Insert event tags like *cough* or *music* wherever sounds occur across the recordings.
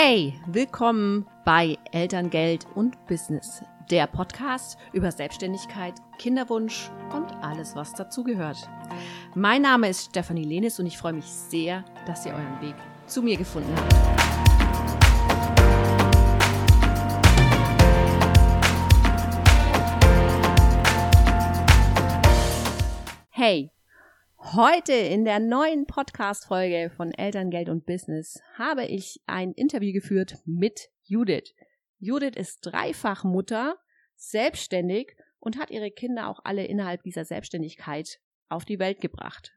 Hey, willkommen bei Elterngeld und Business, der Podcast über Selbstständigkeit, Kinderwunsch und alles, was dazugehört. Mein Name ist Stefanie Lenis und ich freue mich sehr, dass ihr euren Weg zu mir gefunden habt. Hey, Heute in der neuen Podcast-Folge von Eltern, Geld und Business habe ich ein Interview geführt mit Judith. Judith ist Dreifachmutter, selbstständig und hat ihre Kinder auch alle innerhalb dieser Selbstständigkeit auf die Welt gebracht.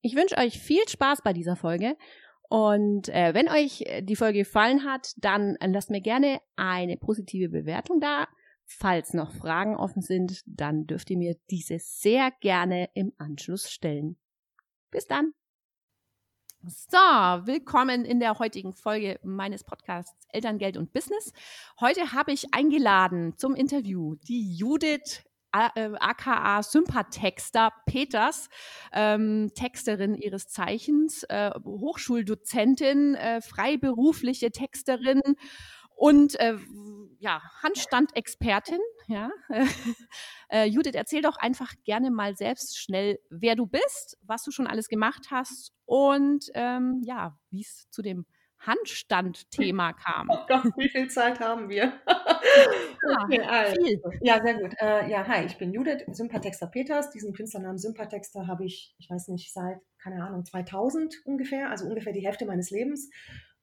Ich wünsche euch viel Spaß bei dieser Folge und äh, wenn euch die Folge gefallen hat, dann lasst mir gerne eine positive Bewertung da. Falls noch Fragen offen sind, dann dürft ihr mir diese sehr gerne im Anschluss stellen. Bis dann. So, willkommen in der heutigen Folge meines Podcasts Elterngeld und Business. Heute habe ich eingeladen zum Interview die Judith aka äh, Sympathexter Peters, ähm, Texterin ihres Zeichens, äh, Hochschuldozentin, äh, freiberufliche Texterin und äh, ja, Handstandexpertin. Ja. *laughs* äh, Judith, erzähl doch einfach gerne mal selbst schnell, wer du bist, was du schon alles gemacht hast und ähm, ja, wie es zu dem Handstand-Thema *laughs* kam. Oh Gott, wie viel Zeit haben wir? *laughs* okay, also. Ja, sehr gut. Äh, ja, hi, ich bin Judith, Sympathexter Peters. Diesen Künstlernamen Sympathexter habe ich, ich weiß nicht, seit, keine Ahnung, 2000 ungefähr, also ungefähr die Hälfte meines Lebens.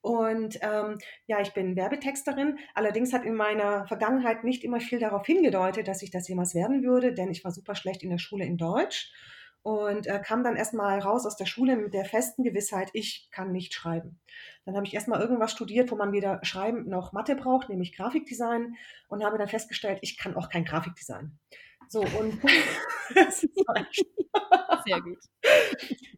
Und ähm, ja, ich bin Werbetexterin. Allerdings hat in meiner Vergangenheit nicht immer viel darauf hingedeutet, dass ich das jemals werden würde, denn ich war super schlecht in der Schule in Deutsch und äh, kam dann erstmal raus aus der Schule mit der festen Gewissheit, ich kann nicht schreiben. Dann habe ich erstmal irgendwas studiert, wo man weder Schreiben noch Mathe braucht, nämlich Grafikdesign und habe dann festgestellt, ich kann auch kein Grafikdesign. So, und *laughs* sehr gut.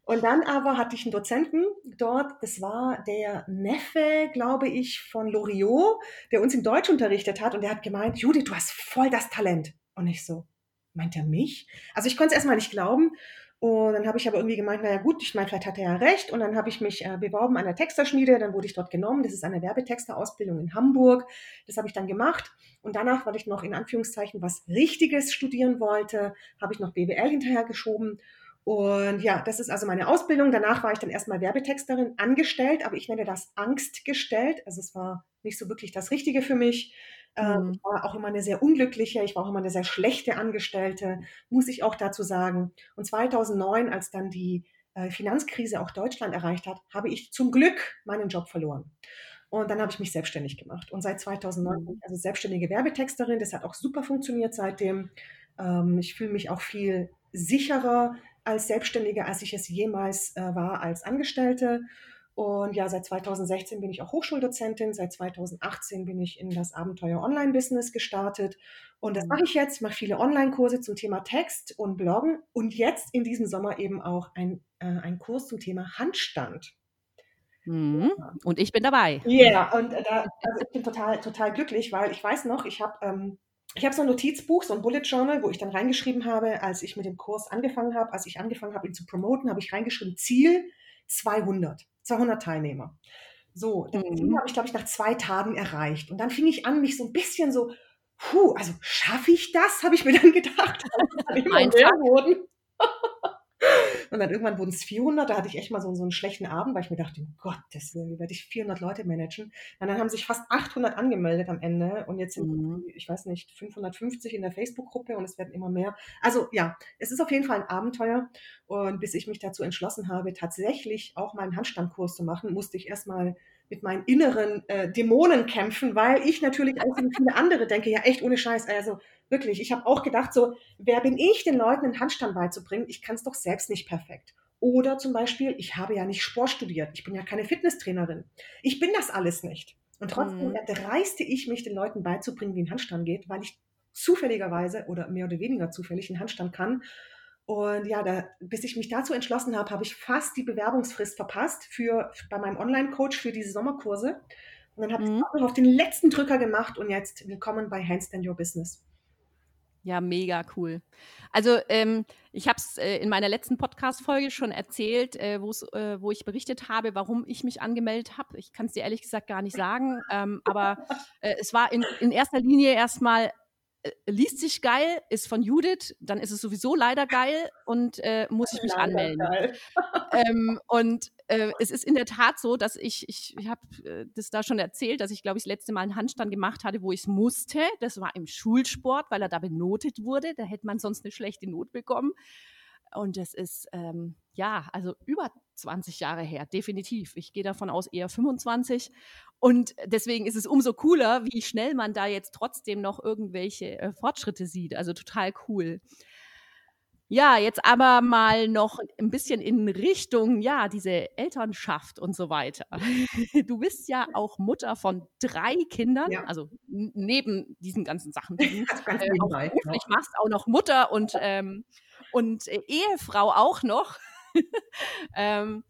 Und dann aber hatte ich einen Dozenten dort, das war der Neffe, glaube ich, von Loriot, der uns in Deutsch unterrichtet hat und der hat gemeint, Judith, du hast voll das Talent. Und ich so, meint er mich? Also ich konnte es erstmal nicht glauben und dann habe ich aber irgendwie gemeint, naja gut, ich meine, vielleicht hat er ja recht. Und dann habe ich mich äh, beworben an der Texterschmiede, dann wurde ich dort genommen. Das ist eine Werbetexterausbildung in Hamburg. Das habe ich dann gemacht. Und danach, weil ich noch in Anführungszeichen was Richtiges studieren wollte, habe ich noch BWL hinterher geschoben. Und ja, das ist also meine Ausbildung. Danach war ich dann erstmal Werbetexterin angestellt, aber ich nenne das angstgestellt. Also es war nicht so wirklich das Richtige für mich. Ähm, mhm. Ich war auch immer eine sehr unglückliche, ich war auch immer eine sehr schlechte Angestellte, muss ich auch dazu sagen. Und 2009, als dann die äh, Finanzkrise auch Deutschland erreicht hat, habe ich zum Glück meinen Job verloren. Und dann habe ich mich selbstständig gemacht. Und seit 2009 bin ich also selbstständige Werbetexterin. Das hat auch super funktioniert seitdem. Ähm, ich fühle mich auch viel sicherer als Selbstständige, als ich es jemals äh, war als Angestellte. Und ja, seit 2016 bin ich auch Hochschuldozentin. Seit 2018 bin ich in das Abenteuer Online-Business gestartet. Und das mhm. mache ich jetzt, mache viele Online-Kurse zum Thema Text und Bloggen. Und jetzt in diesem Sommer eben auch ein, äh, ein Kurs zum Thema Handstand. Mhm. Und ich bin dabei. Ja, yeah, und äh, da, also ich bin total, total glücklich, weil ich weiß noch, ich habe ähm, ich habe so ein Notizbuch, so ein Bullet Journal, wo ich dann reingeschrieben habe, als ich mit dem Kurs angefangen habe, als ich angefangen habe, ihn zu promoten, habe ich reingeschrieben, Ziel 200. 200 Teilnehmer. So, das mhm. habe ich, glaube ich, nach zwei Tagen erreicht. Und dann fing ich an, mich so ein bisschen so, puh, also schaffe ich das, habe ich mir dann gedacht. *laughs* *laughs* Mehr wurden. *laughs* Und dann irgendwann wurden es 400, da hatte ich echt mal so, so einen schlechten Abend, weil ich mir dachte, um Gottes Willen, wie werde ich 400 Leute managen? Und dann haben sich fast 800 angemeldet am Ende und jetzt sind, mhm. ich weiß nicht, 550 in der Facebook-Gruppe und es werden immer mehr. Also ja, es ist auf jeden Fall ein Abenteuer und bis ich mich dazu entschlossen habe, tatsächlich auch mal einen Handstandkurs zu machen, musste ich erstmal mit meinen inneren äh, Dämonen kämpfen, weil ich natürlich auch wie viele andere denke, ja echt ohne Scheiß, also Wirklich, ich habe auch gedacht, so, wer bin ich, den Leuten einen Handstand beizubringen? Ich kann es doch selbst nicht perfekt. Oder zum Beispiel, ich habe ja nicht Sport studiert, ich bin ja keine Fitnesstrainerin. Ich bin das alles nicht. Und trotzdem mhm. dreiste ich mich, den Leuten beizubringen, wie ein Handstand geht, weil ich zufälligerweise oder mehr oder weniger zufällig einen Handstand kann. Und ja, da, bis ich mich dazu entschlossen habe, habe ich fast die Bewerbungsfrist verpasst für, bei meinem Online-Coach für diese Sommerkurse. Und dann habe mhm. ich auf den letzten Drücker gemacht und jetzt willkommen bei Handstand Your Business. Ja, mega cool. Also ähm, ich habe es äh, in meiner letzten Podcast-Folge schon erzählt, äh, äh, wo ich berichtet habe, warum ich mich angemeldet habe. Ich kann es dir ehrlich gesagt gar nicht sagen, ähm, aber äh, es war in, in erster Linie erstmal äh, liest sich geil, ist von Judith, dann ist es sowieso leider geil und äh, muss ich mich leider anmelden. ähm, und äh, es ist in der Tat so, dass ich, ich, ich habe äh, das da schon erzählt, dass ich, glaube ich, das letzte Mal einen Handstand gemacht hatte, wo ich es musste. Das war im Schulsport, weil er da benotet wurde. Da hätte man sonst eine schlechte Not bekommen. Und das ist, ähm, ja, also über 20 Jahre her, definitiv. Ich gehe davon aus, eher 25. Und deswegen ist es umso cooler, wie schnell man da jetzt trotzdem noch irgendwelche äh, Fortschritte sieht. Also total cool. Ja, jetzt aber mal noch ein bisschen in Richtung, ja, diese Elternschaft und so weiter. *laughs* Du bist ja auch Mutter von drei Kindern, ja. also neben diesen ganzen Sachen, die du *laughs* äh, auch beruflich machst, auch noch Mutter und, ähm, und äh, Ehefrau auch noch. *laughs* ähm,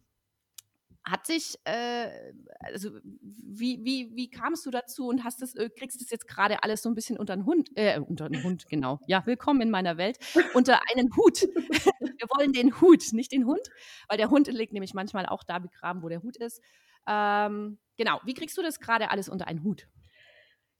hat sich, äh, also wie, wie, wie kamst du dazu und hast das, äh, kriegst das jetzt gerade alles so ein bisschen unter den Hund, äh, unter den Hund, genau. Ja, willkommen in meiner Welt. Unter einen Hut. *laughs* Wir wollen den Hut, nicht den Hund, weil der Hund liegt nämlich manchmal auch da begraben, wo der Hut ist. Ähm, genau, wie kriegst du das gerade alles unter einen Hut?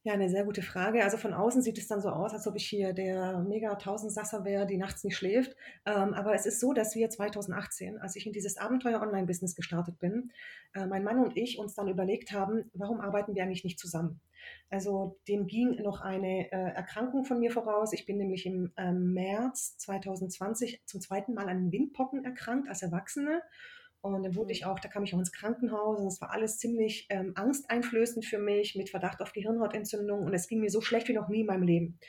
Ja, eine sehr gute Frage. Also von außen sieht es dann so aus, als ob ich hier der mega Tausendsasser wäre, die nachts nicht schläft. Ähm, aber es ist so, dass wir 2018, als ich in dieses Abenteuer-Online-Business gestartet bin, äh, mein Mann und ich uns dann überlegt haben, warum arbeiten wir eigentlich nicht zusammen? Also dem ging noch eine äh, Erkrankung von mir voraus. Ich bin nämlich im äh, März 2020 zum zweiten Mal an Windpocken erkrankt als Erwachsene und dann wurde ich auch, da kam ich auch ins Krankenhaus und es war alles ziemlich ähm, angsteinflößend für mich mit Verdacht auf Gehirnhautentzündung und es ging mir so schlecht wie noch nie in meinem Leben.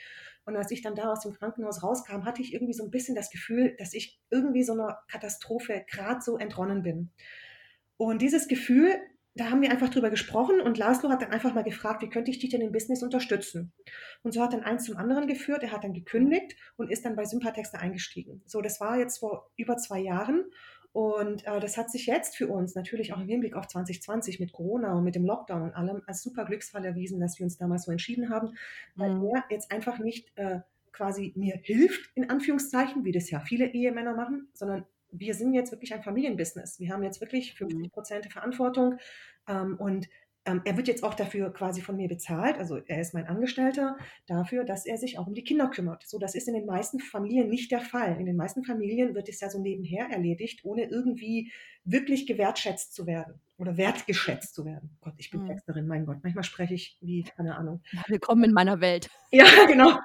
Und als ich dann da aus dem Krankenhaus rauskam, hatte ich irgendwie so ein bisschen das Gefühl, dass ich irgendwie so einer Katastrophe gerade so entronnen bin. Und dieses Gefühl, da haben wir einfach drüber gesprochen und Laszlo hat dann einfach mal gefragt, wie könnte ich dich denn im Business unterstützen? Und so hat dann eins zum anderen geführt. Er hat dann gekündigt und ist dann bei Sympathexter eingestiegen. So, das war jetzt vor über zwei Jahren und äh, das hat sich jetzt für uns natürlich auch im Hinblick auf 2020 mit Corona und mit dem Lockdown und allem als super Glücksfall erwiesen, dass wir uns damals so entschieden haben, weil mhm. er jetzt einfach nicht äh, quasi mir hilft, in Anführungszeichen, wie das ja viele Ehemänner machen, sondern wir sind jetzt wirklich ein Familienbusiness. Wir haben jetzt wirklich 50 mhm. Prozent Verantwortung ähm, und ähm, er wird jetzt auch dafür quasi von mir bezahlt, also er ist mein Angestellter, dafür, dass er sich auch um die Kinder kümmert. So, das ist in den meisten Familien nicht der Fall. In den meisten Familien wird es ja so nebenher erledigt, ohne irgendwie wirklich gewertschätzt zu werden oder wertgeschätzt zu werden. Gott, ich bin mhm. Texterin, mein Gott. Manchmal spreche ich wie, keine Ahnung. Willkommen in meiner Welt. Ja, *laughs* genau.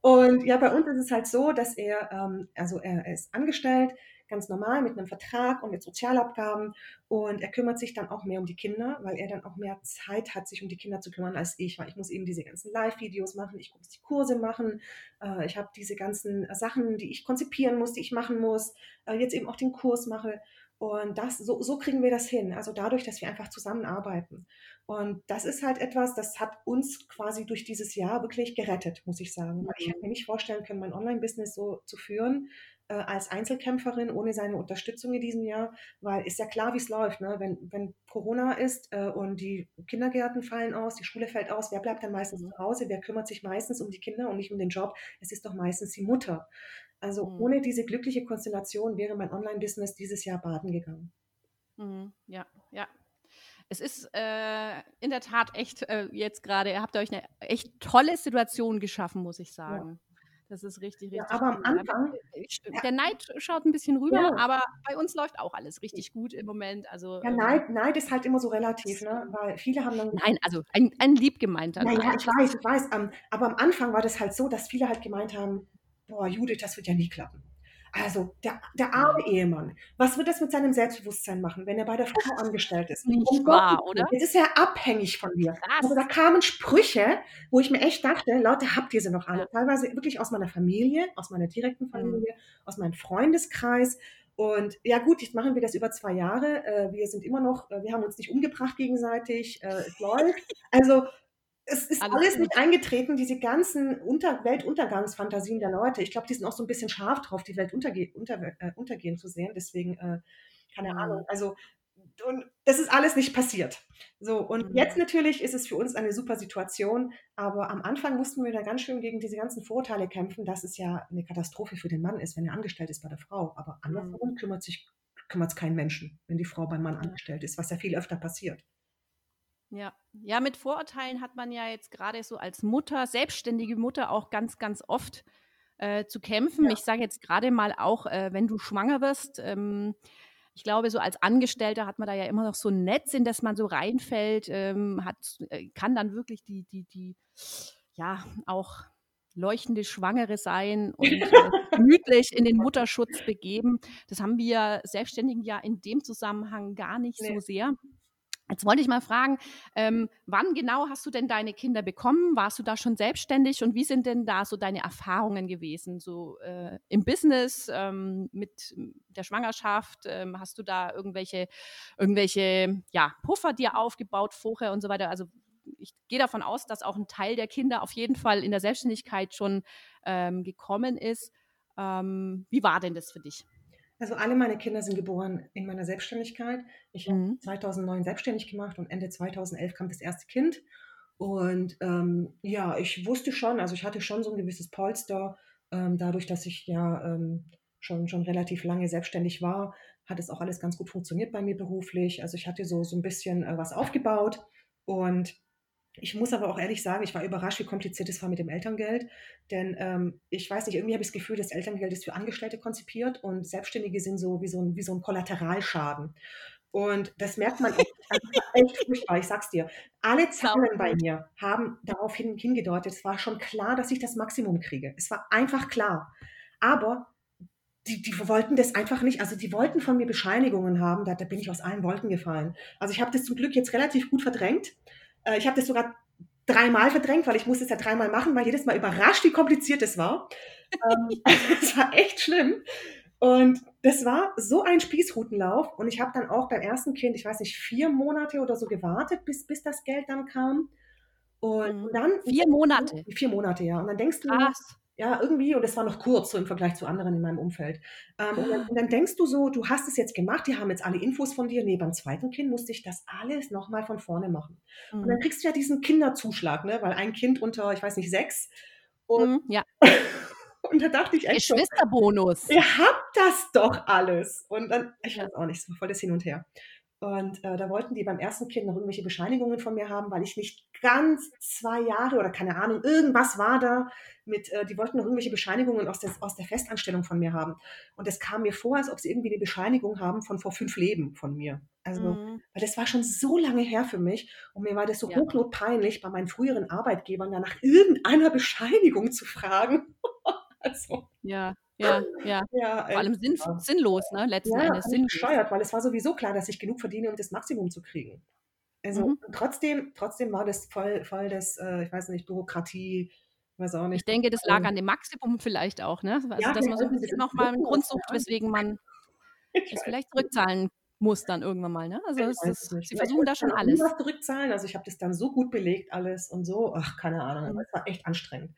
Und ja, bei uns ist es halt so, dass er, ähm, also er ist angestellt, ganz normal mit einem Vertrag und mit Sozialabgaben. Und er kümmert sich dann auch mehr um die Kinder, weil er dann auch mehr Zeit hat, sich um die Kinder zu kümmern als ich, weil ich muss eben diese ganzen Live-Videos machen, ich muss die Kurse machen, äh, ich habe diese ganzen Sachen, die ich konzipieren muss, die ich machen muss, äh, jetzt eben auch den Kurs mache. Und das, so, so kriegen wir das hin. Also dadurch, dass wir einfach zusammenarbeiten. Und das ist halt etwas, das hat uns quasi durch dieses Jahr wirklich gerettet, muss ich sagen. Ich hätte mir nicht vorstellen können, mein Online-Business so zu führen, äh, als Einzelkämpferin ohne seine Unterstützung in diesem Jahr, weil ist ja klar, wie es läuft. Ne? Wenn, wenn Corona ist äh, und die Kindergärten fallen aus, die Schule fällt aus, wer bleibt dann meistens mhm. zu Hause? Wer kümmert sich meistens um die Kinder und nicht um den Job? Es ist doch meistens die Mutter. Also mhm. ohne diese glückliche Konstellation wäre mein Online-Business dieses Jahr baden gegangen. Mhm. Ja, ja, es ist äh, in der Tat echt äh, jetzt gerade, ihr habt euch eine echt tolle Situation geschaffen, muss ich sagen. Ja. Das ist richtig, richtig. Ja, aber am Anfang. Der Neid schaut ein bisschen rüber, ja. aber bei uns läuft auch alles richtig gut im Moment. Also, ja, ähm, Neid, Neid ist halt immer so relativ, ne? weil viele haben dann. Nein, also ein, ein lieb gemeinter Neid. Ja, ich weiß, ich weiß. Ähm, aber am Anfang war das halt so, dass viele halt gemeint haben: Boah, Judith, das wird ja nie klappen. Also der, der arme Ehemann, was wird das mit seinem Selbstbewusstsein machen, wenn er bei der Frau angestellt ist? Nicht um wahr, Gott, oder? Jetzt ist er abhängig von dir. Also da kamen Sprüche, wo ich mir echt dachte, Leute, habt ihr sie noch alle? Teilweise wirklich aus meiner Familie, aus meiner direkten mhm. Familie, mhm. aus meinem Freundeskreis. Und ja gut, jetzt machen wir das über zwei Jahre. Äh, wir sind immer noch, äh, wir haben uns nicht umgebracht gegenseitig. Äh, es läuft. *laughs* Also es ist alles, alles nicht eingetreten, diese ganzen Unter Weltuntergangsfantasien der Leute. Ich glaube, die sind auch so ein bisschen scharf drauf, die Welt unter äh, untergehen zu sehen. Deswegen, äh, keine mhm. Ahnung. Also und das ist alles nicht passiert. So, und Mhm. jetzt natürlich ist es für uns eine super Situation, aber am Anfang mussten wir da ganz schön gegen diese ganzen Vorurteile kämpfen, dass es ja eine Katastrophe für den Mann ist, wenn er angestellt ist bei der Frau. Aber andersherum kümmert sich kümmert es keinen Menschen, wenn die Frau beim Mann angestellt ist, was ja viel öfter passiert. Ja. ja, mit Vorurteilen hat man ja jetzt gerade so als Mutter, selbstständige Mutter auch ganz, ganz oft äh, zu kämpfen. Ja. Ich sage jetzt gerade mal auch, äh, wenn du schwanger wirst, ähm, ich glaube, so als Angestellter hat man da ja immer noch so ein Netz, in das man so reinfällt, ähm, hat, äh, kann dann wirklich die, die, die, ja, auch leuchtende Schwangere sein und äh, *laughs* gemütlich in den Mutterschutz begeben. Das haben wir Selbstständigen ja in dem Zusammenhang gar nicht Nee. so sehr. Jetzt wollte ich mal fragen, ähm, wann genau hast du denn deine Kinder bekommen? Warst du da schon selbstständig und wie sind denn da so deine Erfahrungen gewesen? So äh, im Business, ähm, mit der Schwangerschaft, ähm, hast du da irgendwelche, irgendwelche ja, Puffer dir aufgebaut vorher und so weiter? Also ich gehe davon aus, dass auch ein Teil der Kinder auf jeden Fall in der Selbstständigkeit schon ähm, gekommen ist. Ähm, wie war denn das für dich? Also alle meine Kinder sind geboren in meiner Selbstständigkeit. Ich habe Mhm. 2009 selbstständig gemacht und Ende 2011 kam das erste Kind. Und ähm, ja, ich wusste schon, also ich hatte schon so ein gewisses Polster, ähm, dadurch, dass ich ja ähm, schon, schon relativ lange selbstständig war, hat es auch alles ganz gut funktioniert bei mir beruflich. Also ich hatte so, so ein bisschen äh, was aufgebaut und ich muss aber auch ehrlich sagen, ich war überrascht, wie kompliziert es war mit dem Elterngeld. Denn ähm, ich weiß nicht, irgendwie habe ich das Gefühl, das Elterngeld ist für Angestellte konzipiert und Selbstständige sind so wie so ein, wie so ein Kollateralschaden. Und das merkt man echt, furchtbar, ich sag's dir. Alle Zahlen bei mir haben darauf hin, hingedeutet, es war schon klar, dass ich das Maximum kriege. Es war einfach klar. Aber die, die wollten das einfach nicht, also die wollten von mir Bescheinigungen haben, da, da bin ich aus allen Wolken gefallen. Also ich habe das zum Glück jetzt relativ gut verdrängt. Äh, ich habe das sogar dreimal verdrängt, weil ich musste es ja dreimal machen, weil jedes Mal überrascht, wie kompliziert es war. ähm, *laughs* es war echt schlimm. Und das war so ein Spießrutenlauf. Und ich habe dann auch beim ersten Kind, ich weiß nicht, vier Monate oder so gewartet, bis, bis das Geld dann kam. Und, Mhm. dann. Vier Monate. Vier Monate, ja. Und dann denkst du, Krass. Ja, irgendwie, und das war noch kurz so im Vergleich zu anderen in meinem Umfeld. Ähm, und, dann, und dann denkst du so, du hast es jetzt gemacht, die haben jetzt alle Infos von dir. Nee, beim zweiten Kind musste ich das alles nochmal von vorne machen. Und dann Mhm. kriegst du ja diesen Kinderzuschlag, ne? weil ein Kind unter, ich weiß nicht, sechs. Und, Mhm. Ja, *laughs* und da dachte ich echt so, Geschwisterbonus. ihr habt das doch alles. Und dann, ich weiß auch nicht, es war voll das Hin und Her. Und äh, da wollten die beim ersten Kind noch irgendwelche Bescheinigungen von mir haben, weil ich nicht ganz zwei Jahre oder keine Ahnung, irgendwas war da mit, äh, die wollten noch irgendwelche Bescheinigungen aus der, aus der Festanstellung von mir haben. Und es kam mir vor, als ob sie irgendwie eine Bescheinigung haben von vor fünf Leben von mir. Also, Mhm. weil das war schon so lange her für mich und mir war das so Ja. hochnotpeinlich, bei meinen früheren Arbeitgebern da nach irgendeiner Bescheinigung zu fragen. *laughs* also, Ja, ja, ja. ja, Vor allem sinn ja. sinnlos, ne? Letzten Ja, Endes sinnlos. bescheuert, weil es war sowieso klar, dass ich genug verdiene, um das Maximum zu kriegen. Also Mhm. trotzdem, trotzdem war das voll, voll das, äh, ich weiß nicht, Bürokratie, weiß auch Ich nicht. denke, das lag Ähm, an dem Maximum vielleicht auch, ne? Also, ja, dass man so ein bisschen das noch mal einen drücken, Grund sucht, weswegen man *laughs* Ich es vielleicht zurückzahlen muss dann irgendwann mal, ne? Also, ich ist sie ich versuchen da schon alles. was zurückzahlen. Also ich habe das dann so gut belegt alles und so, ach, keine Ahnung, aber Mhm. es war echt anstrengend.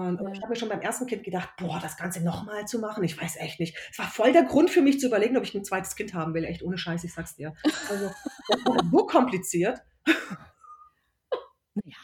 Und, und ich Ja. habe mir schon beim ersten Kind gedacht, boah, das Ganze nochmal zu machen, ich weiß echt nicht. Es war voll der Grund für mich zu überlegen, ob ich ein zweites Kind haben will. Echt ohne Scheiß, ich sag's dir. Also, *laughs* das war so kompliziert. Ja,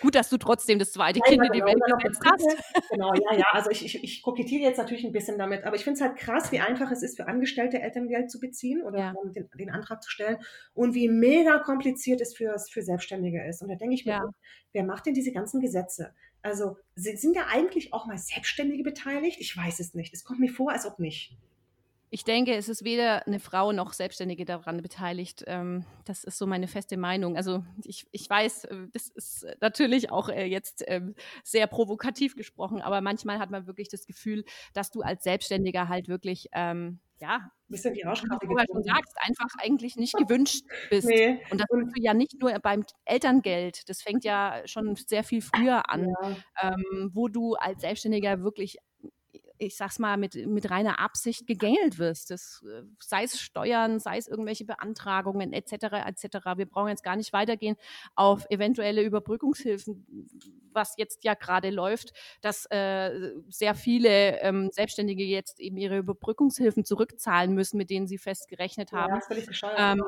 gut, dass du trotzdem das zweite Ja, Kind ja, in die. Welt gesetzt hast. *laughs* Genau, ja, ja. Also ich, ich, ich kokettiere jetzt natürlich ein bisschen damit, aber ich finde es halt krass, wie einfach es ist, für Angestellte Elterngeld zu beziehen oder Ja. den, den Antrag zu stellen und wie mega kompliziert es für, für Selbstständige ist. Und da denke ich mir, Ja. wer macht denn diese ganzen Gesetze? Also sind, da eigentlich auch mal Selbstständige beteiligt? Ich weiß es nicht. Es kommt mir vor, als ob nicht. Ich denke, es ist weder eine Frau noch Selbstständige daran beteiligt. Ähm, das ist so meine feste Meinung. Also ich, ich weiß, äh, das ist natürlich auch äh, jetzt ähm, sehr provokativ gesprochen, aber manchmal hat man wirklich das Gefühl, dass du als Selbstständiger halt wirklich, ähm, ja, Bisschen die wie du Arschkarte schon sagst, einfach eigentlich nicht *laughs* gewünscht bist. Nee. Und das du ja nicht nur beim Elterngeld, das fängt ja schon sehr viel früher an, Ja. ähm, wo du als Selbstständiger wirklich ich sag's mal, mit, mit reiner Absicht gegängelt wirst. Das, äh, sei es Steuern, sei es irgendwelche Beantragungen etc. etc. Wir brauchen jetzt gar nicht weitergehen auf eventuelle Überbrückungshilfen, was jetzt ja gerade läuft, dass äh, sehr viele ähm, Selbstständige jetzt eben ihre Überbrückungshilfen zurückzahlen müssen, mit denen sie festgerechnet haben, ja, ähm,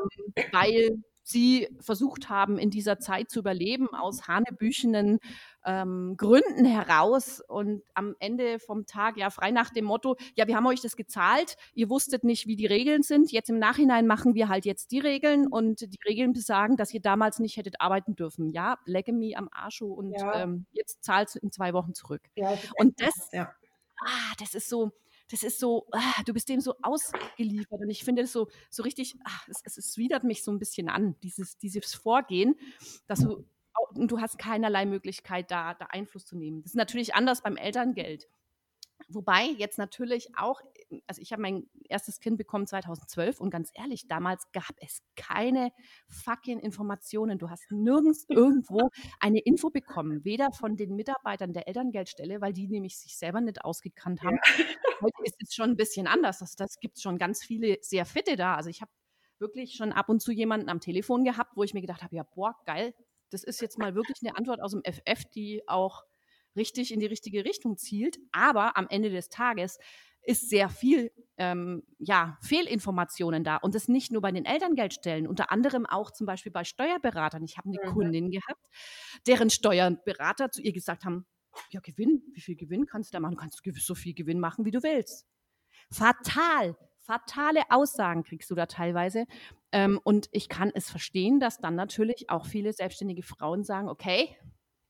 weil sie versucht haben, in dieser Zeit zu überleben, aus hanebüchenen ähm, Gründen heraus und am Ende vom Tag, ja, frei nach dem Motto, ja, wir haben euch das gezahlt, ihr wusstet nicht, wie die Regeln sind, jetzt im Nachhinein machen wir halt jetzt die Regeln und die Regeln besagen, dass ihr damals nicht hättet arbeiten dürfen. Ja, lecke mir am Arsch und ja. ähm, jetzt zahlt in zwei Wochen zurück. Ja, und das, ja. ah, das ist so, das ist so, ah, du bist dem so ausgeliefert. Und ich finde das so, so richtig, ah, es, es, es widert mich so ein bisschen an, dieses, dieses Vorgehen, dass du, du hast keinerlei Möglichkeit, da, da Einfluss zu nehmen. Das ist natürlich anders beim Elterngeld. Wobei jetzt natürlich auch, also ich habe mein erstes Kind bekommen 2012 und ganz ehrlich, damals gab es keine fucking Informationen. Du hast nirgends *laughs* irgendwo eine Info bekommen, weder von den Mitarbeitern der Elterngeldstelle, weil die nämlich sich selber nicht ausgekannt haben. Ja. Heute ist es schon ein bisschen anders. Das, das gibt schon ganz viele sehr fitte da. Also ich habe wirklich schon ab und zu jemanden am Telefon gehabt, wo ich mir gedacht habe, ja, boah, geil, das ist jetzt mal wirklich eine Antwort aus dem FF, die auch richtig in die richtige Richtung zielt. Aber am Ende des Tages ist sehr viel ähm, ja, Fehlinformationen da. Und das nicht nur bei den Elterngeldstellen, unter anderem auch zum Beispiel bei Steuerberatern. Ich habe eine mhm. Kundin gehabt, deren Steuerberater zu ihr gesagt haben, ja, Gewinn, wie viel Gewinn kannst du da machen? Du kannst so viel Gewinn machen, wie du willst. Fatal, fatale Aussagen kriegst du da teilweise. Ähm, und ich kann es verstehen, dass dann natürlich auch viele selbstständige Frauen sagen, okay,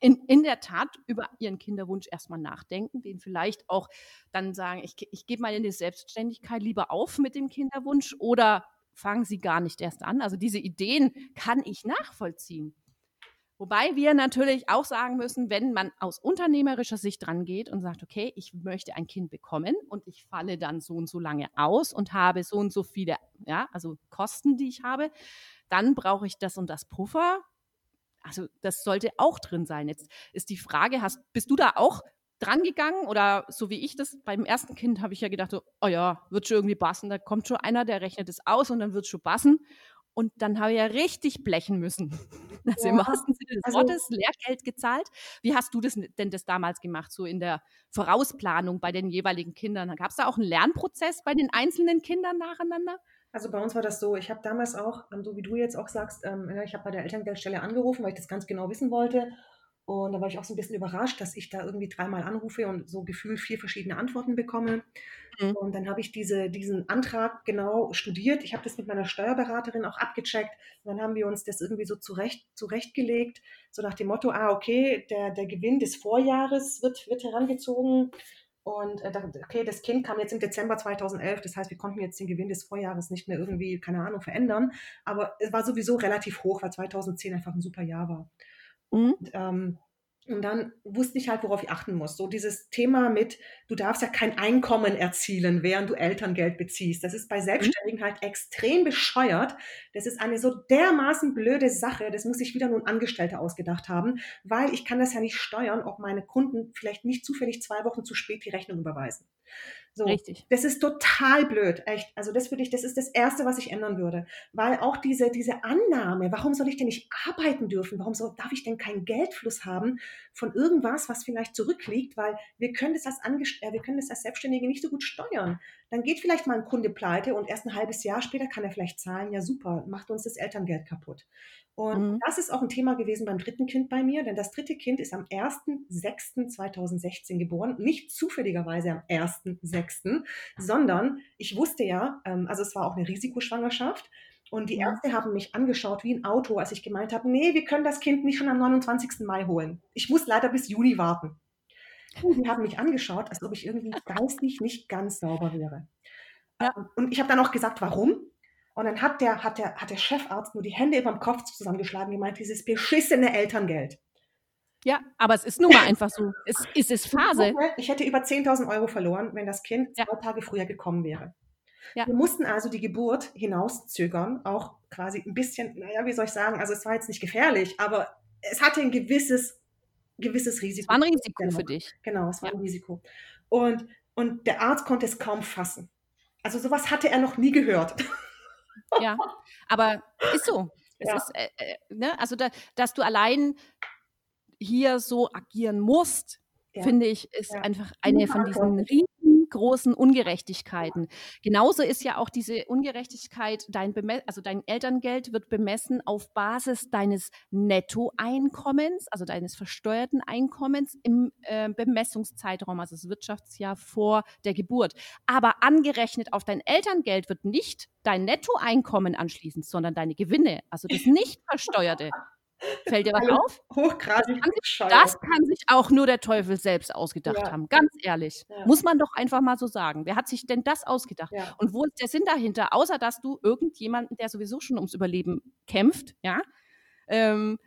in, in der Tat über ihren Kinderwunsch erstmal nachdenken, den vielleicht auch dann sagen, ich, ich gebe mal in die Selbstständigkeit lieber auf mit dem Kinderwunsch oder fangen sie gar nicht erst an. Also diese Ideen kann ich nachvollziehen. Wobei wir natürlich auch sagen müssen, wenn man aus unternehmerischer Sicht rangeht und sagt, okay, ich möchte ein Kind bekommen und ich falle dann so und so lange aus und habe so und so viele, ja, also Kosten, die ich habe, dann brauche ich das und das Puffer also das sollte auch drin sein. Jetzt ist die Frage, hast, bist du da auch dran gegangen oder so wie ich das beim ersten Kind habe ich ja gedacht, so, oh ja, wird schon irgendwie passen, da kommt schon einer, der rechnet es aus und dann wird es schon passen. Und dann habe ich ja richtig blechen müssen. *laughs* Also ja, im wahrsten Sinne des also, Wortes Lehrgeld gezahlt. Wie hast du das denn das damals gemacht, so in der Vorausplanung bei den jeweiligen Kindern? Gab es da auch einen Lernprozess bei den einzelnen Kindern nacheinander? Also bei uns war das so, ich habe damals auch, ähm, so wie du jetzt auch sagst, ähm, ich habe bei der Elterngeldstelle angerufen, weil ich das ganz genau wissen wollte. Und da war ich auch so ein bisschen überrascht, dass ich da irgendwie dreimal anrufe und so gefühlt vier verschiedene Antworten bekomme. Mhm. Und dann habe ich diese, diesen Antrag genau studiert. Ich habe das mit meiner Steuerberaterin auch abgecheckt. Und dann haben wir uns das irgendwie so zurecht, zurechtgelegt, so nach dem Motto, ah, okay, der, der Gewinn des Vorjahres wird, wird herangezogen. Und äh, okay, das Kind kam jetzt im Dezember 2011, das heißt, wir konnten jetzt den Gewinn des Vorjahres nicht mehr irgendwie, keine Ahnung, verändern. Aber es war sowieso relativ hoch, weil 2010 einfach ein super Jahr war. Mhm. Und, ähm, und dann wusste ich halt, worauf ich achten muss. So dieses Thema mit, du darfst ja kein Einkommen erzielen, während du Elterngeld beziehst. Das ist bei mhm. Selbstständigen halt extrem bescheuert. Das ist eine so dermaßen blöde Sache. Das muss sich wieder nur ein Angestellter ausgedacht haben, weil ich kann das ja nicht steuern, ob meine Kunden vielleicht nicht zufällig zwei Wochen zu spät die Rechnung überweisen. So, Richtig. Das ist total blöd, echt. Also das würde ich, das ist das Erste, was ich ändern würde. Weil auch diese, diese Annahme, warum soll ich denn nicht arbeiten dürfen? Warum soll, darf ich denn keinen Geldfluss haben von irgendwas, was vielleicht zurückliegt? Weil wir können das als Angest äh, wir können das als Selbstständige nicht so gut steuern. Dann geht vielleicht mal ein Kunde pleite und erst ein halbes Jahr später kann er vielleicht zahlen. Ja, super, macht uns das Elterngeld kaputt. Und mhm. das ist auch ein Thema gewesen beim dritten Kind bei mir, denn das dritte Kind ist am 1.6.2016 geboren. Nicht zufälligerweise am 1.6., sondern ich wusste ja, ähm, also es war auch eine Risikoschwangerschaft. Und die Ärzte haben mich angeschaut wie ein Auto, als ich gemeint habe, nee, wir können das Kind nicht schon am 29. Mai holen. Ich muss leider bis Juni warten. Und die haben mich angeschaut, als ob ich irgendwie geistig nicht ganz sauber wäre. Ja. Ähm, und ich habe dann auch gesagt, warum? Und dann hat der, hat, der, hat der Chefarzt nur die Hände über dem Kopf zusammengeschlagen und gemeint, dieses beschissene Elterngeld. Ja, aber es ist nun mal einfach so. Es, es ist Phase. Ich hätte über 10.000 Euro verloren, wenn das Kind ja. zwei Tage früher gekommen wäre. Ja. Wir mussten also die Geburt hinauszögern, auch quasi ein bisschen, naja, wie soll ich sagen, also es war jetzt nicht gefährlich, aber es hatte ein gewisses, gewisses Risiko. Es war ein Risiko für dich. Genau, es war ja. ein Risiko. Und Und der Arzt konnte es kaum fassen. Also sowas hatte er noch nie gehört. *laughs* Ja, aber ist so. Es Ja. ist, äh, äh, ne? Also, da, dass du allein hier so agieren musst, Ja. finde ich, ist Ja. einfach eine von diesen riesengroßen Ungerechtigkeiten. Genauso ist ja auch diese Ungerechtigkeit, dein, Beme also dein Elterngeld wird bemessen auf Basis deines Nettoeinkommens, also deines versteuerten Einkommens im äh, Bemessungszeitraum, also das Wirtschaftsjahr vor der Geburt. Aber angerechnet auf dein Elterngeld wird nicht dein Nettoeinkommen anschließen, sondern deine Gewinne, also das nicht versteuerte. Fällt dir was auf? Hochgradig kann bescheuert. Das kann sich auch nur der Teufel selbst ausgedacht Ja. haben, ganz ehrlich. Ja. Muss man doch einfach mal so sagen. Wer hat sich denn das ausgedacht? Ja. Und wo ist der Sinn dahinter, außer dass du irgendjemanden, der sowieso schon ums Überleben kämpft, ja, ähm,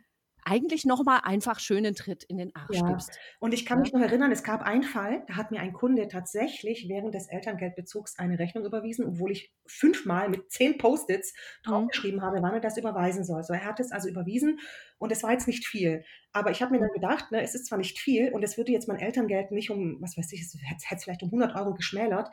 eigentlich nochmal einfach schönen Tritt in den Arsch Ja. gibst. Und ich kann Ja. mich noch erinnern, es gab einen Fall, da hat mir ein Kunde tatsächlich während des Elterngeldbezugs eine Rechnung überwiesen, obwohl ich fünfmal mit zehn Post-its Mhm. draufgeschrieben habe, wann er das überweisen soll. So, er hat es also überwiesen und es war jetzt nicht viel. Aber ich habe mir dann gedacht, ne, es ist zwar nicht viel und es würde jetzt mein Elterngeld nicht um, was weiß ich, es hätte es vielleicht um 100 Euro geschmälert,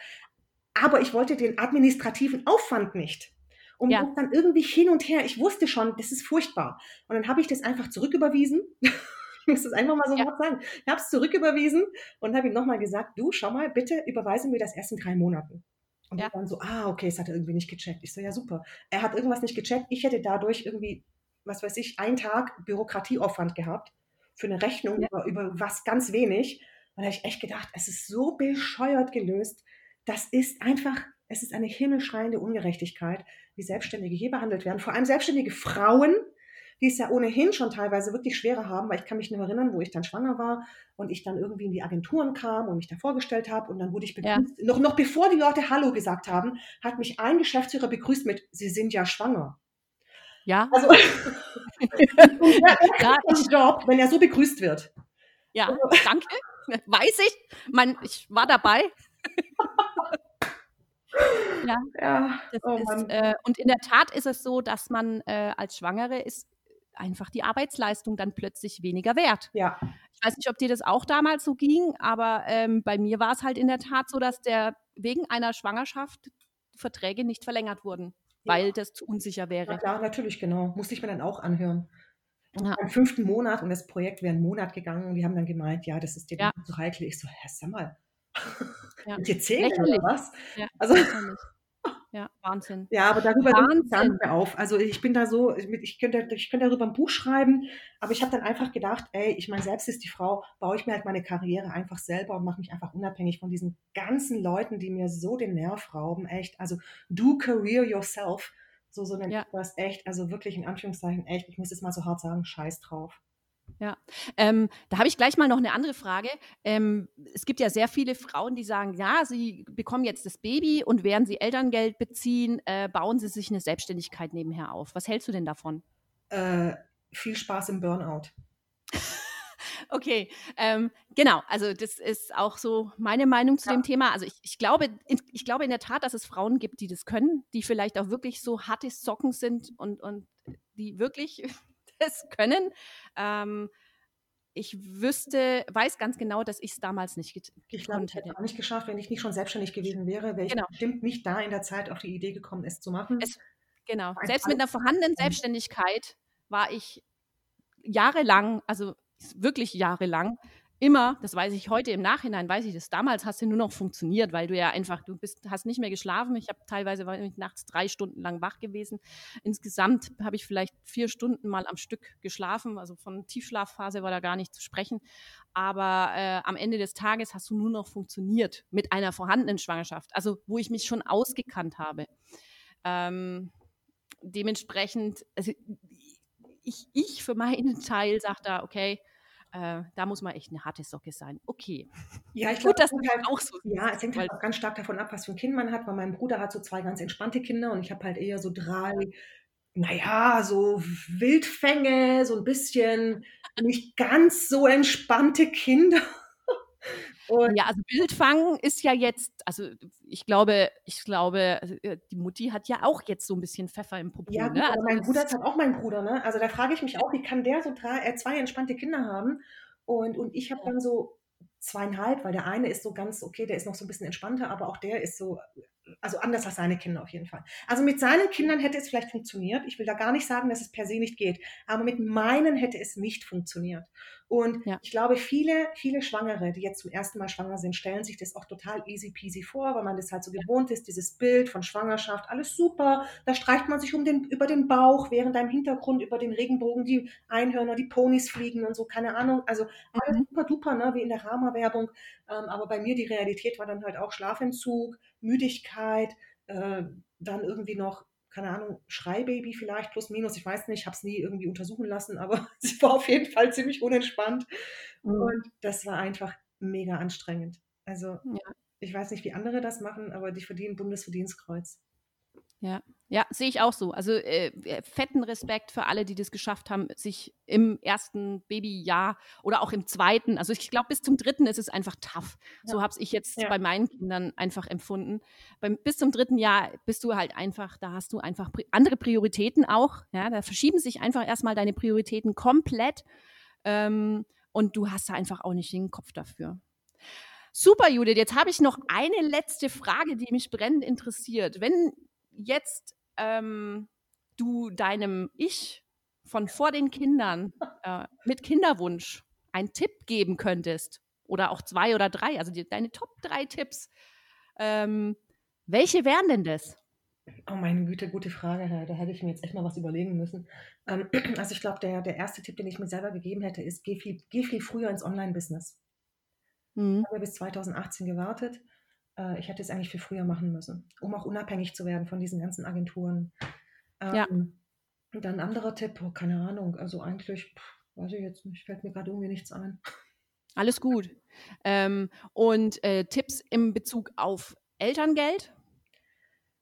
aber ich wollte den administrativen Aufwand nicht. Um Ja. dann irgendwie hin und her, ich wusste schon, das ist furchtbar. Und dann habe ich das einfach zurücküberwiesen. *laughs* Ich muss das einfach mal so Ja. hart sagen. Ich habe es zurücküberwiesen und habe ihm nochmal gesagt, du, schau mal, bitte überweise mir das erst in drei Monaten. Und Ja. dann so, ah, okay, das hat er irgendwie nicht gecheckt. Ich so, ja, super. Er hat irgendwas nicht gecheckt. Ich hätte dadurch irgendwie, was weiß ich, einen Tag Bürokratieaufwand gehabt für eine Rechnung Ja. über, über was ganz wenig. Und da habe ich echt gedacht, es ist so bescheuert gelöst. Das ist einfach, es ist eine himmelschreiende Ungerechtigkeit, wie Selbstständige hier behandelt werden. Vor allem selbstständige Frauen, die es ja ohnehin schon teilweise wirklich schwerer haben, weil ich kann mich noch erinnern, wo ich dann schwanger war und ich dann irgendwie in die Agenturen kam und mich da vorgestellt habe und dann wurde ich Ja. begrüßt. Noch, noch bevor die Leute Hallo gesagt haben, hat mich ein Geschäftsführer begrüßt mit, Sie sind ja schwanger. Ja, Also, *laughs* ja, *laughs* ja, ein Job, wenn er so begrüßt wird. ja, danke. Weiß ich. Man, ich war dabei. *laughs* ja, Ja, oh ist, äh, und in der Tat ist es so, dass man äh, als Schwangere ist einfach die Arbeitsleistung dann plötzlich weniger wert. Ja, Ich weiß nicht, ob dir das auch damals so ging, aber ähm, bei mir war es halt in der Tat so, dass der wegen einer Schwangerschaft Verträge nicht verlängert wurden, Ja. weil das zu unsicher na wäre. klar, natürlich, genau. Musste ich mir dann auch anhören. Ja. Am fünften Monat und das Projekt wäre einen Monat gegangen und die haben dann gemeint, ja, das ist dir Ja. zu heikel. Ich so, hä, sag mal, Ja. mit Lächerlich. oder was? Ja, Also, lächerlich. ja *laughs* Wahnsinn. ja, aber darüber gar Wahnsinn. nicht mehr auf. Also ich bin da so, ich könnte, ich könnte darüber ein Buch schreiben, aber ich habe dann einfach gedacht, ey, ich meine, selbst ist die Frau, baue ich mir halt meine Karriere einfach selber und mache mich einfach unabhängig von diesen ganzen Leuten, die mir so den Nerv rauben, echt. Also do career yourself. So, so nennt Ja. das echt, also wirklich in Anführungszeichen echt, ich muss es mal so hart sagen, scheiß drauf. Ähm, da habe ich gleich mal noch eine andere Frage. Ähm, es gibt ja sehr viele Frauen, die sagen, ja, sie bekommen jetzt das Baby und während sie Elterngeld beziehen, äh, bauen sie sich eine Selbstständigkeit nebenher auf. Was hältst du denn davon? Äh, viel Spaß im Burnout. *laughs* Okay, ähm, genau. Also das ist auch so meine Meinung zu Ja. dem Thema. Also ich, ich, glaube, in- ich glaube in der Tat, dass es Frauen gibt, die das können, die vielleicht auch wirklich so harte Socken sind und, und die wirklich das können. Ähm, ich wüsste, weiß ganz genau, dass ich es damals nicht Ich gekonnt ich hätte hätte. auch nicht geschafft, wenn ich nicht schon selbstständig gewesen wäre, wäre ich Genau. bestimmt nicht da in der Zeit auf die Idee gekommen, es zu machen. Es- Genau. Ein Selbst mit einer vorhandenen Selbstständigkeit war ich jahrelang, also wirklich jahrelang, immer, das weiß ich heute im Nachhinein, weiß ich das, damals hast du nur noch funktioniert, weil du ja einfach, du bist, hast nicht mehr geschlafen. Ich habe teilweise war ich nachts drei Stunden lang wach gewesen. Insgesamt habe ich vielleicht vier Stunden mal am Stück geschlafen, also von Tiefschlafphase war da gar nicht zu sprechen. Aber äh, am Ende des Tages hast du nur noch funktioniert mit einer vorhandenen Schwangerschaft, also wo ich mich schon ausgekannt habe. Ähm, dementsprechend, also ich, ich für meinen Teil sage da, okay, äh, da muss man echt eine harte Socke sein. Okay. ja, ich Gut, glaube, dass das hängt halt, auch so ja, es hängt halt auch ganz stark davon ab, was für ein Kind man hat, weil mein Bruder hat so zwei ganz entspannte Kinder und ich habe halt eher so drei, naja, so Wildfänge, so ein bisschen nicht ganz so entspannte Kinder. Und Ja, also Bildfang ist ja jetzt, also ich glaube, ich glaube, also, äh, die Mutti hat ja auch jetzt so ein bisschen Pfeffer im Popo. Ja, gut, ne? also mein Bruder ist halt auch mein Bruder, ne? Also da frage ich mich auch, wie kann der so drei, äh, zwei entspannte Kinder haben? Und, und ich habe dann so zweieinhalb, weil der eine ist so ganz okay, der ist noch so ein bisschen entspannter, aber auch der ist so, also anders als seine Kinder auf jeden Fall. Also mit seinen Kindern hätte es vielleicht funktioniert. Ich will da gar nicht sagen, dass es per se nicht geht, aber mit meinen hätte es nicht funktioniert. Und ja. ich glaube, viele, viele Schwangere, die jetzt zum ersten Mal schwanger sind, stellen sich das auch total easy peasy vor, weil man das halt so gewohnt ist, dieses Bild von Schwangerschaft, alles super. Da streicht man sich um den, über den Bauch, während da im Hintergrund über den Regenbogen die Einhörner, die Ponys fliegen und so, keine Ahnung. Also alles mhm. super duper, ne, wie in der Rama-Werbung. Ähm, aber bei mir die Realität war dann halt auch Schlafentzug, Müdigkeit, äh, dann irgendwie noch keine Ahnung, Schreibaby vielleicht, plus minus, ich weiß nicht, ich habe es nie irgendwie untersuchen lassen, *laughs* aber sie war auf jeden Fall ziemlich unentspannt. Mhm. Und das war einfach mega anstrengend. Also ja. ich weiß nicht, wie andere das machen, aber die verdienen Bundesverdienstkreuz. Ja, ja, sehe ich auch so. Also äh, äh, fetten Respekt für alle, die das geschafft haben, sich im ersten Babyjahr oder auch im zweiten, also ich glaube, bis zum dritten ist es einfach tough. Ja. So habe ich jetzt ja. bei meinen Kindern einfach empfunden. Beim, bis zum dritten Jahr bist du halt einfach, da hast du einfach andere Prioritäten auch. Ja, da verschieben sich einfach erstmal deine Prioritäten komplett. Ähm, und du hast da einfach auch nicht den Kopf dafür. Super, Judith. Jetzt habe ich noch eine letzte Frage, die mich brennend interessiert. Wenn jetzt ähm, du deinem Ich von vor den Kindern äh, mit Kinderwunsch einen Tipp geben könntest, oder auch zwei oder drei, also die, deine Top drei Tipps, ähm, welche wären denn das? Oh meine Güte, gute Frage. Da hätte ich mir jetzt echt mal was überlegen müssen. Ähm, *clears throat* also ich glaube, der, der erste Tipp, den ich mir selber gegeben hätte, ist, geh viel, geh viel früher ins Online-Business. Mhm. Ich habe bis 2018 gewartet äh, ich hätte es eigentlich viel früher machen müssen, um auch unabhängig zu werden von diesen ganzen Agenturen. Ähm, ja. Und dann ein anderer Tipp, oh, keine Ahnung, also eigentlich, pff, weiß ich jetzt nicht, fällt mir gerade irgendwie nichts ein. Alles gut. Ähm, und äh, Tipps im Bezug auf Elterngeld?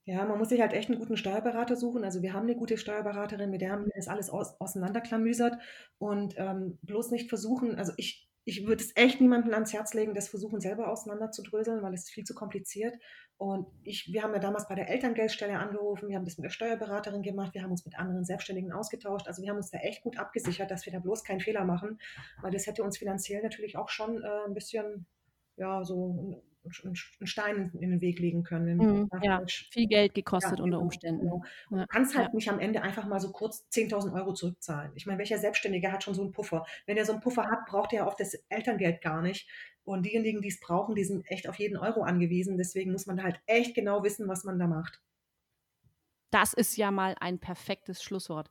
Ja, man muss sich halt echt einen guten Steuerberater suchen. Also wir haben eine gute Steuerberaterin, mit der haben wir das alles aus, auseinanderklamüsert und ähm, bloß nicht versuchen, also ich ich würde es echt niemandem ans Herz legen, das versuchen selber auseinanderzudröseln, weil es ist viel zu kompliziert. Und ich, wir haben ja damals bei der Elterngeldstelle angerufen, wir haben das mit der Steuerberaterin gemacht, wir haben uns mit anderen Selbstständigen ausgetauscht. Also wir haben uns da echt gut abgesichert, dass wir da bloß keinen Fehler machen, weil das hätte uns finanziell natürlich auch schon äh, ein bisschen, ja, so einen Stein in den Weg legen können. Mhm, ja, viel Geld gekostet ja, unter genau, Umständen. Genau. Du kannst halt ja. nicht am Ende einfach mal so kurz 10.000 Euro zurückzahlen. Ich meine, welcher Selbstständige hat schon so einen Puffer? Wenn er so einen Puffer hat, braucht er ja auch das Elterngeld gar nicht. Und diejenigen, die es brauchen, die sind echt auf jeden Euro angewiesen. Deswegen muss man halt echt genau wissen, was man da macht. Das ist ja mal ein perfektes Schlusswort.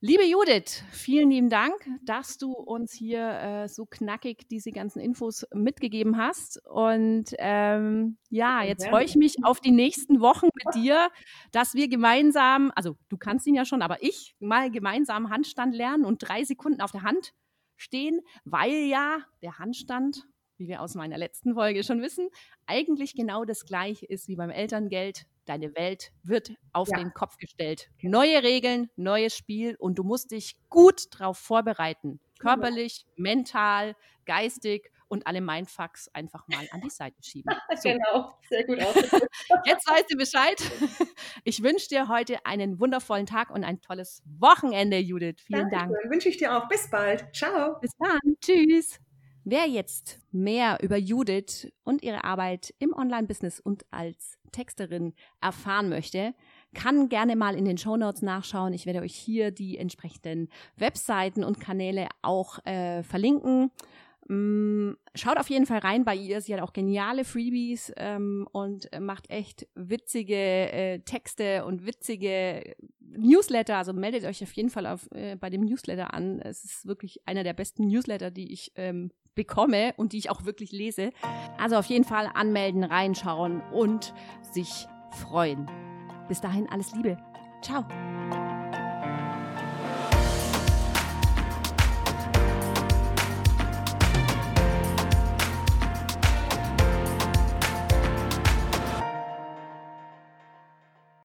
Liebe Judith, vielen lieben Dank, dass du uns hier äh, so knackig diese ganzen Infos mitgegeben hast. Und ähm, ja, jetzt freue ich mich auf die nächsten Wochen mit dir, dass wir gemeinsam, also du kannst ihn ja schon, aber ich mal gemeinsam Handstand lernen und drei Sekunden auf der Hand stehen, weil ja der Handstand wie wir aus meiner letzten Folge schon wissen, eigentlich genau das gleiche ist wie beim Elterngeld. Deine Welt wird auf ja. den Kopf gestellt. Neue Regeln, neues Spiel und du musst dich gut darauf vorbereiten. Körperlich, mental, geistig und alle Mindfucks einfach mal an die Seite schieben. *laughs* So. genau, sehr gut aus. *laughs* Jetzt weißt du Bescheid. Ich wünsche dir heute einen wundervollen Tag und ein tolles Wochenende, Judith. Vielen Danke. Dank. Wünsche ich dir auch. Bis bald. Ciao. Bis dann. Tschüss. Wer jetzt mehr über Judith und ihre Arbeit im Online-Business und als Texterin erfahren möchte, kann gerne mal in den Show Notes nachschauen. Ich werde euch hier die entsprechenden Webseiten und Kanäle auch äh, verlinken. Mm, schaut auf jeden Fall rein bei ihr. Sie hat auch geniale Freebies ähm, und macht echt witzige äh, Texte und witzige Newsletter. Also meldet euch auf jeden Fall auf, äh, bei dem Newsletter an. Es ist wirklich einer der besten Newsletter, die ich ähm, bekomme und die ich auch wirklich lese. Also auf jeden Fall anmelden, reinschauen und sich freuen. Bis dahin alles Liebe. Ciao.